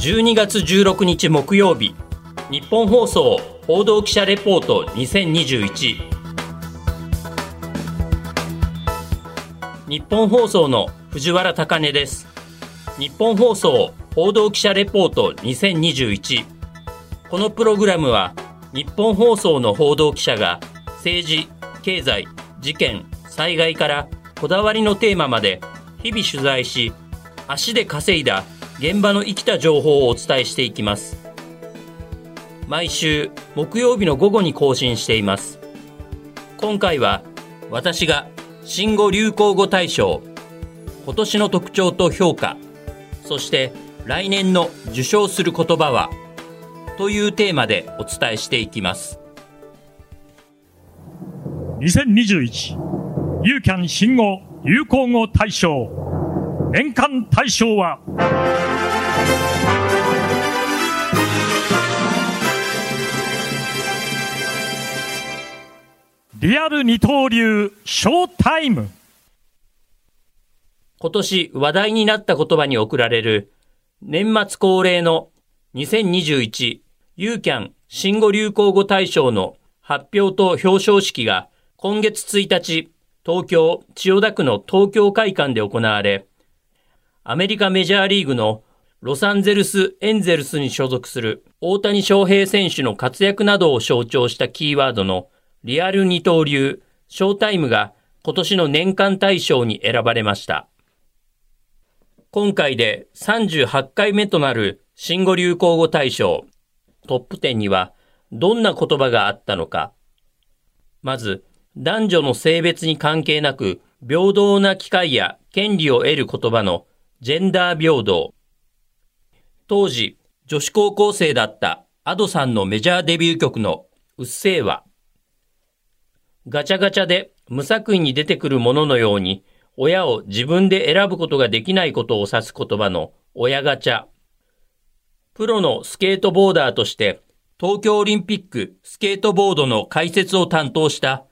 12月16日木曜日日本放送報道記者レポート2021日本放送の藤原貴根です。日本放送報道記者レポート2021このプログラムは日本放送の報道記者が政治、経済、事件、災害からこだわりのテーマまで日々取材し足で稼いだ現場の生きた情報をお伝えしていきます。毎週木曜日の午後に更新しています。今回は私が新語・流行語大賞今年の特徴と評価そして来年の受賞する言葉はというテーマでお伝えしていきます。2021ユーキャン新語・流行語大賞。年間大賞は？リアル二刀流ショータイム。今年話題になった言葉に贈られる年末恒例の2021ユーキャン新語・流行語大賞の発表と表彰式が今月1日東京千代田区の東京会館で行われアメリカメジャーリーグのロサンゼルスエンゼルスに所属する大谷翔平選手の活躍などを象徴したキーワードのリアル二刀流、ショータイムが今年の年間大賞に選ばれました。今回で38回目となる新語・流行語大賞トップ10にはどんな言葉があったのか。まず、男女の性別に関係なく平等な機会や権利を得る言葉のジェンダー平等。当時、女子高校生だったアドさんのメジャーデビュー曲のうっせぇわ。ガチャガチャで無作為に出てくるもののように、親を自分で選ぶことができないことを指す言葉の親ガチャ。プロのスケートボーダーとして東京オリンピックスケートボードの解説を担当した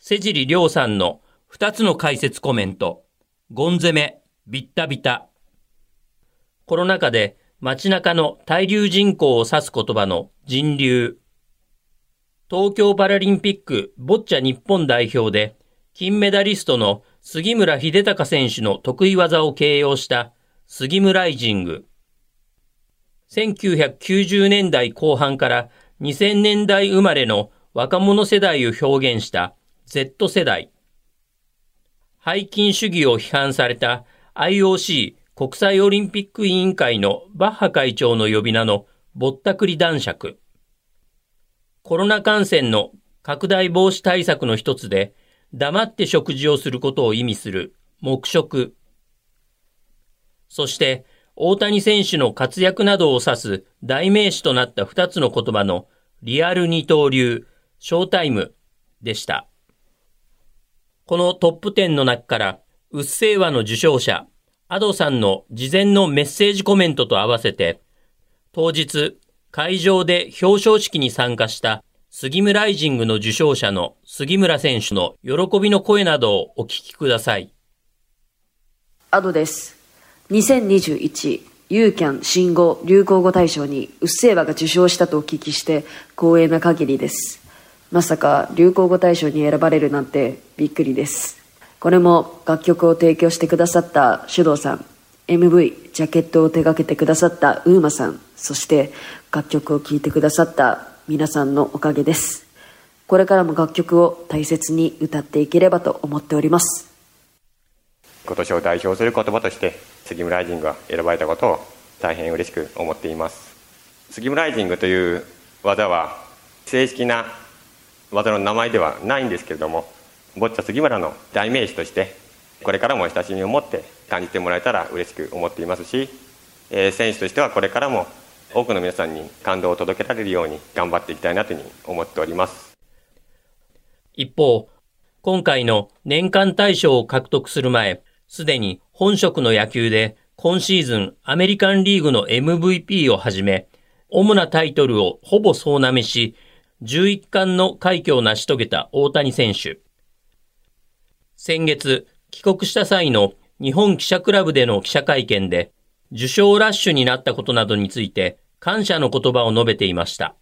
瀬尻亮さんの2つの解説コメント。ゴン攻め、ビッタビタ。コロナ禍で街中の滞留人口を指す言葉の人流。東京パラリンピックボッチャ日本代表で金メダリストの杉村秀隆選手の得意技を形容した杉村イジング。1990年代後半から2000年代生まれの若者世代を表現した Z 世代。背筋主義を批判された IOC 国際オリンピック委員会のバッハ会長の呼び名のぼったくり男爵。コロナ感染の拡大防止対策の一つで、黙って食事をすることを意味する黙食。そして、大谷選手の活躍などを指す代名詞となった二つの言葉のリアル二刀流、ショータイムでした。このトップ10の中から、うっせぇわの受賞者、アドさんの事前のメッセージコメントと合わせて、当日、会場で表彰式に参加した杉村ライジングの受賞者の杉村選手の喜びの声などをお聞きください。アドです。2021ユーキャン新語・流行語大賞にうっせぇわが受賞したとお聞きして光栄な限りです。まさか流行語大賞に選ばれるなんてびっくりです。これも楽曲を提供してくださった手動さん MV ジャケットを手掛けてくださったウーマさんそして楽曲を聴いてくださった皆さんのおかげです。これからも楽曲を大切に歌っていければと思っております。今年を代表する言葉として杉村ライジングが選ばれたことを大変嬉しく思っています。杉村ライジングという技は正式な技の名前ではないんですけれどもボッチャ杉村の代名詞としてこれからも親しみを持って感じてもらえたら嬉しく思っていますし、えー、選手としてはこれからも多くの皆さんに感動を届けられるように頑張っていきたいなというふうに思っております一方今回の年間大賞を獲得する前すでに本職の野球で今シーズンアメリカンリーグの MVP をはじめ主なタイトルをほぼ総なめし11冠の快挙を成し遂げた大谷選手。先月、帰国した際の日本記者クラブでの記者会見で、受賞ラッシュになったことなどについて感謝の言葉を述べていました。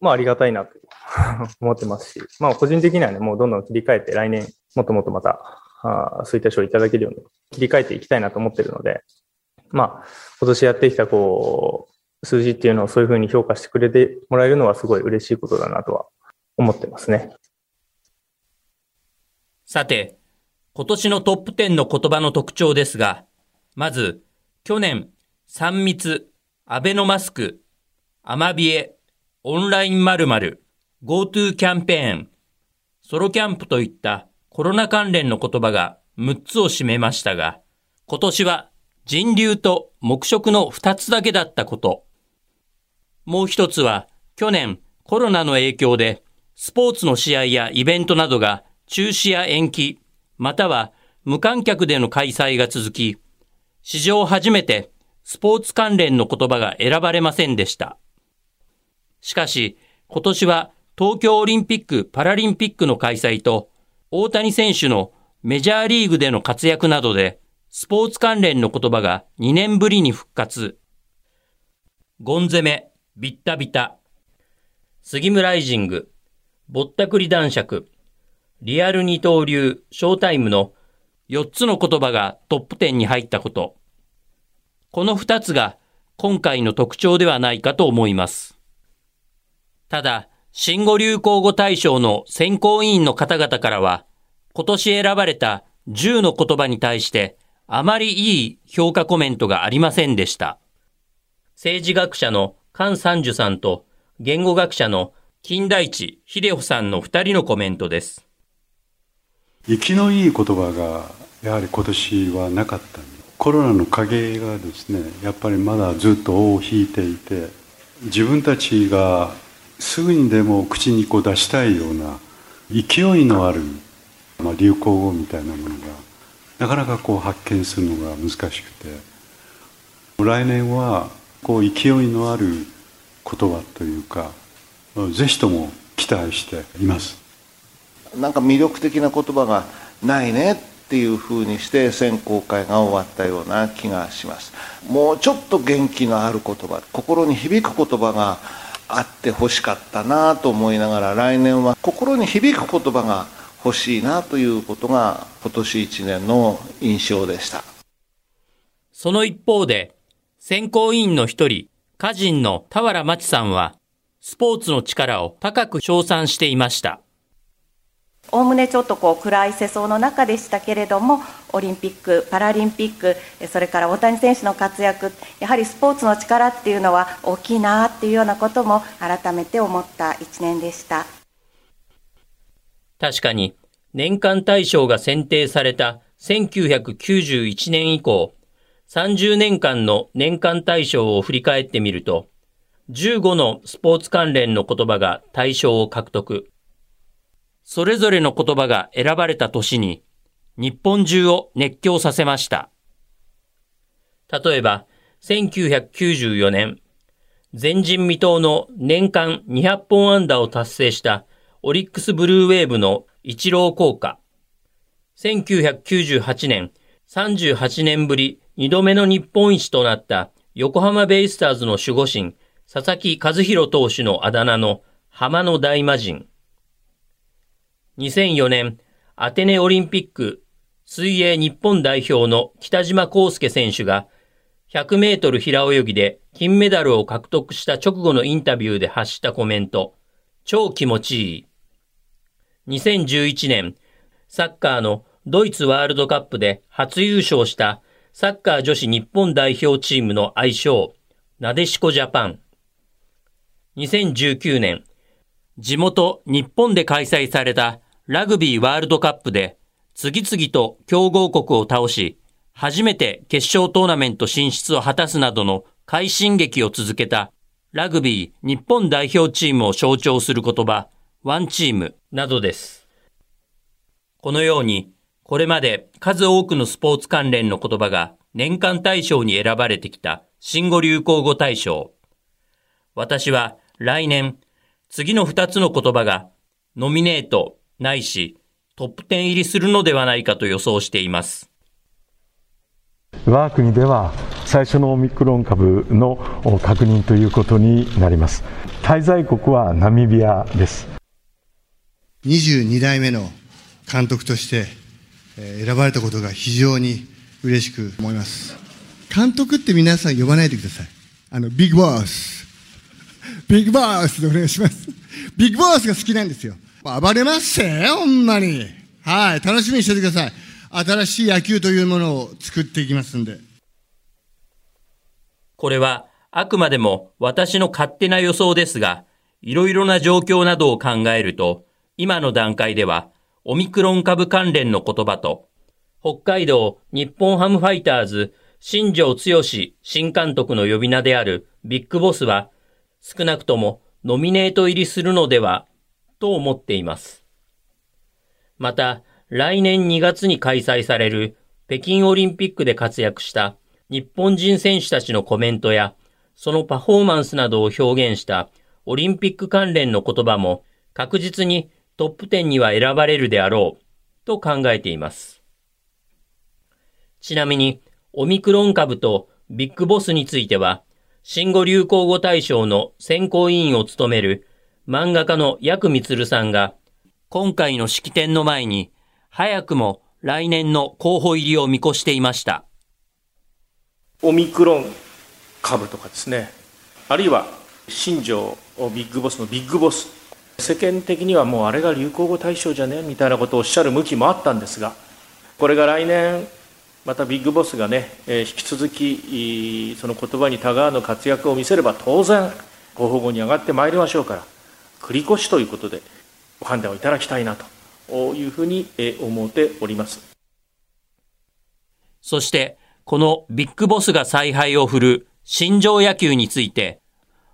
まあありがたいなと 思ってますし、まあ個人的にはね、もうどんどん切り替えて来年もっともっとまた、あそういった賞をいただけるように切り替えていきたいなと思ってるので、まあ今年やってきたこう、数字っていうのをそういうふうに評価してくれてもらえるのはすごい嬉しいことだなとは思ってますね。さて、今年のトップ10の言葉の特徴ですが、まず、去年、3密、アベノマスク、アマビエ、オンライン〇〇、GoTo キャンペーン、ソロキャンプといったコロナ関連の言葉が6つを占めましたが、今年は人流と黙食の2つだけだったこと。もう一つは、去年コロナの影響でスポーツの試合やイベントなどが中止や延期、または無観客での開催が続き、史上初めてスポーツ関連の言葉が選ばれませんでした。しかし、今年は東京オリンピック・パラリンピックの開催と、大谷選手のメジャーリーグでの活躍などで、スポーツ関連の言葉が2年ぶりに復活。ゴン攻め、ビッタビタ、杉村ライジング、ぼったくり男爵、リアル二刀流、ショータイムの4つの言葉がトップ10に入ったこと。この2つが今回の特徴ではないかと思います。ただ、新語・流行語大賞の選考委員の方々からは、今年選ばれた10の言葉に対して、あまりいい評価コメントがありませんでした。政治学者の菅三樹さんと、言語学者の金田一秀夫さんの2人のコメントです。生きのいい言葉がやはり今年はなかったコロナの影がですねやっぱりまだずっと尾を引いていて自分たちがすぐにでも口にこう出したいような勢いのある、まあ、流行語みたいなものがなかなかこう発見するのが難しくて来年はこう勢いのある言葉というかぜひとも期待しています。なんか魅力的な言葉がないねっていうふうにして選考会が終わったような気がします。もうちょっと元気のある言葉心に響く言葉があってほしかったなと思いながら来年は心に響く言葉が欲しいなということが今年1年の印象でした。その一方で選考委員の一人歌人の田原町さんはスポーツの力を高く称賛していました。おおむねちょっとこう暗い世相の中でしたけれども、オリンピック、パラリンピック、それから大谷選手の活躍、やはりスポーツの力っていうのは大きいなっていうようなことも改めて思った一年でした。確かに、年間大賞が選定された1991年以降、30年間の年間大賞を振り返ってみると、15のスポーツ関連の言葉が大賞を獲得。それぞれの言葉が選ばれた年に、日本中を熱狂させました。例えば、1994年、前人未到の年間200本安打を達成したオリックスブルーウェーブのイチロー効果。1998年、38年ぶり2度目の日本一となった横浜ベイスターズの守護神、佐々木和弘投手のあだ名の浜の大魔神。2004年、アテネオリンピック水泳日本代表の北島康介選手が100メートル平泳ぎで金メダルを獲得した直後のインタビューで発したコメント、超気持ちいい。2011年、サッカーのドイツワールドカップで初優勝したサッカー女子日本代表チームの愛称、なでしこジャパン。2019年、地元日本で開催されたラグビーワールドカップで次々と強豪国を倒し、初めて決勝トーナメント進出を果たすなどの快進撃を続けたラグビー日本代表チームを象徴する言葉、ワンチームなどです。このように、これまで数多くのスポーツ関連の言葉が年間大賞に選ばれてきた新語・流行語大賞。私は来年、次の2つの言葉がノミネートないしトップ10入りするのではないかと予想しています。我が国では最初のオミクロン株の確認ということになります。滞在国はナミビアです。22代目の監督として選ばれたことが非常に嬉しく思います。監督って皆さん呼ばないでください。あのビッグボスビッグボスでお願いします。ビッグボスが好きなんですよ。暴れますせほんまに。はい楽しみにしててください。新しい野球というものを作っていきますんで。これはあくまでも私の勝手な予想ですが、いろいろな状況などを考えると、今の段階ではオミクロン株関連の言葉と、北海道日本ハムファイターズ新庄剛志新監督の呼び名であるビッグボスは、少なくともノミネート入りするのでは、と思っています。また、来年2月に開催される北京オリンピックで活躍した日本人選手たちのコメントや、そのパフォーマンスなどを表現したオリンピック関連の言葉も確実にトップ10には選ばれるであろうと考えています。ちなみに、オミクロン株とビッグボスについては、新語・流行語大賞の選考委員を務める漫画家のヤクミツルさんが、今回の式典の前に、早くも来年の候補入りを見越していました。オミクロン株とかですねあるいは新庄ビッグボスのビッグボス世間的にはもうあれが流行語大賞じゃねみたいなことをおっしゃる向きもあったんですがこれが来年またビッグボスがね引き続きその言葉にたがわぬ活躍を見せれば当然候補後に上がってまいりましょうから繰り越しということでご判断をいただきたいなというふうに思っておりますそしてこのビッグボスが采配を振る新庄野球について、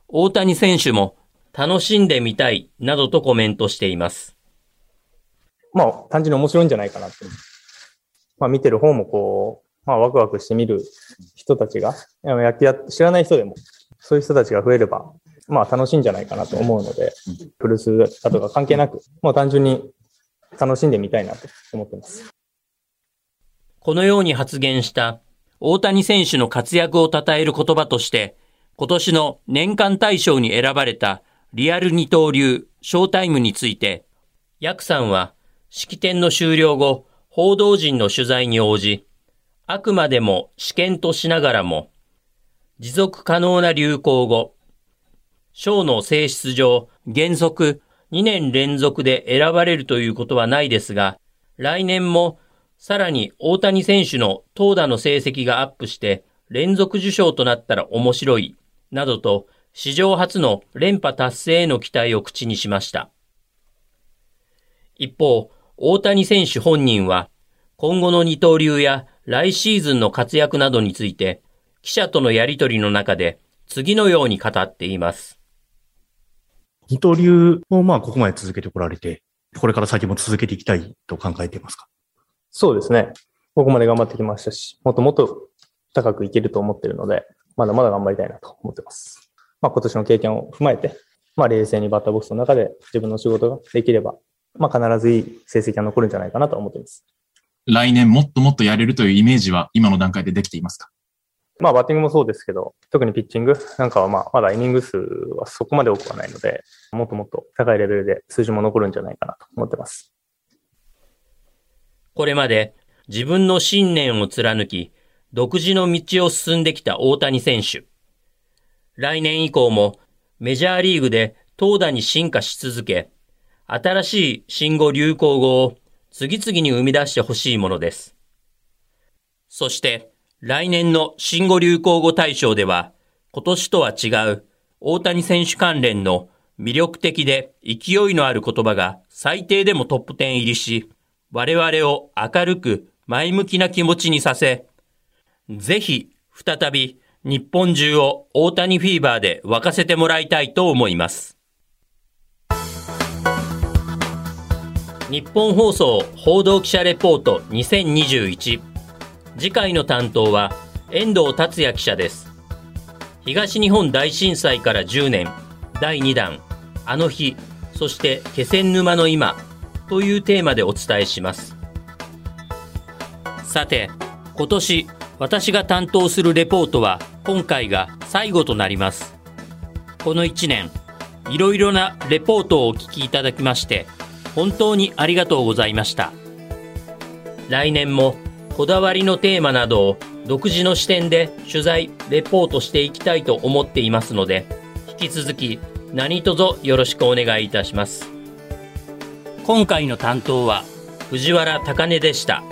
大谷選手も楽しんでみたいなどとコメントしています。まあ、単純に面白いんじゃないかなって。まあ、見てる方もこう、まあ、ワクワクして見る人たちが、野球や知らない人でも、そういう人たちが増えれば、まあ、楽しいんじゃないかなと思うので、プルスだとか関係なく、もう単純に楽しんでみたいなと思ってます。このように発言した大谷選手の活躍を称える言葉として、今年の年間大賞に選ばれたリアル二刀流ショータイムについて、ヤクさんは式典の終了後、報道陣の取材に応じ、あくまでも試験としながらも、持続可能な流行語、賞の性質上、原則2年連続で選ばれるということはないですが、来年もさらに大谷選手の投打の成績がアップして連続受賞となったら面白い、などと史上初の連覇達成への期待を口にしました。一方、大谷選手本人は今後の二刀流や来シーズンの活躍などについて記者とのやりとりの中で次のように語っています。二刀流をまあここまで続けてこられて、これから先も続けていきたいと考えていますか？そうですね。ここまで頑張ってきましたし、もっともっと高くいけると思ってるので、まだまだ頑張りたいなと思ってます。まあ今年の経験を踏まえて、まあ冷静にバッターボックスの中で自分の仕事ができれば、まあ必ずいい成績が残るんじゃないかなと思っています。来年もっともっとやれるというイメージは今の段階でできていますか？まあバッティングもそうですけど、特にピッチングなんかはまあまだイニング数はそこまで多くはないので、もっともっと高いレベルで数字も残るんじゃないかなと思ってます。これまで自分の信念を貫き、独自の道を進んできた大谷選手。来年以降もメジャーリーグで投打に進化し続け、新しい新語・流行語を次々に生み出してほしいものです。そして来年の新語・流行語大賞では今年とは違う大谷選手関連の魅力的で勢いのある言葉が最低でもトップ10入りし、我々を明るく前向きな気持ちにさせ、ぜひ再び日本中を大谷フィーバーで沸かせてもらいたいと思います。日本放送報道記者レポート2021次回の担当は遠藤達也記者です。東日本大震災から10年。第2弾。あの日。そして気仙沼の今。というテーマでお伝えします。さて今年私が担当するレポートは今回が最後となります。この1年、いろいろなレポートをお聞きいただきまして、本当にありがとうございました。来年もこだわりのテーマなどを独自の視点で取材、レポートしていきたいと思っていますので、引き続き何卒よろしくお願いいたします。今回の担当は藤原高根でした。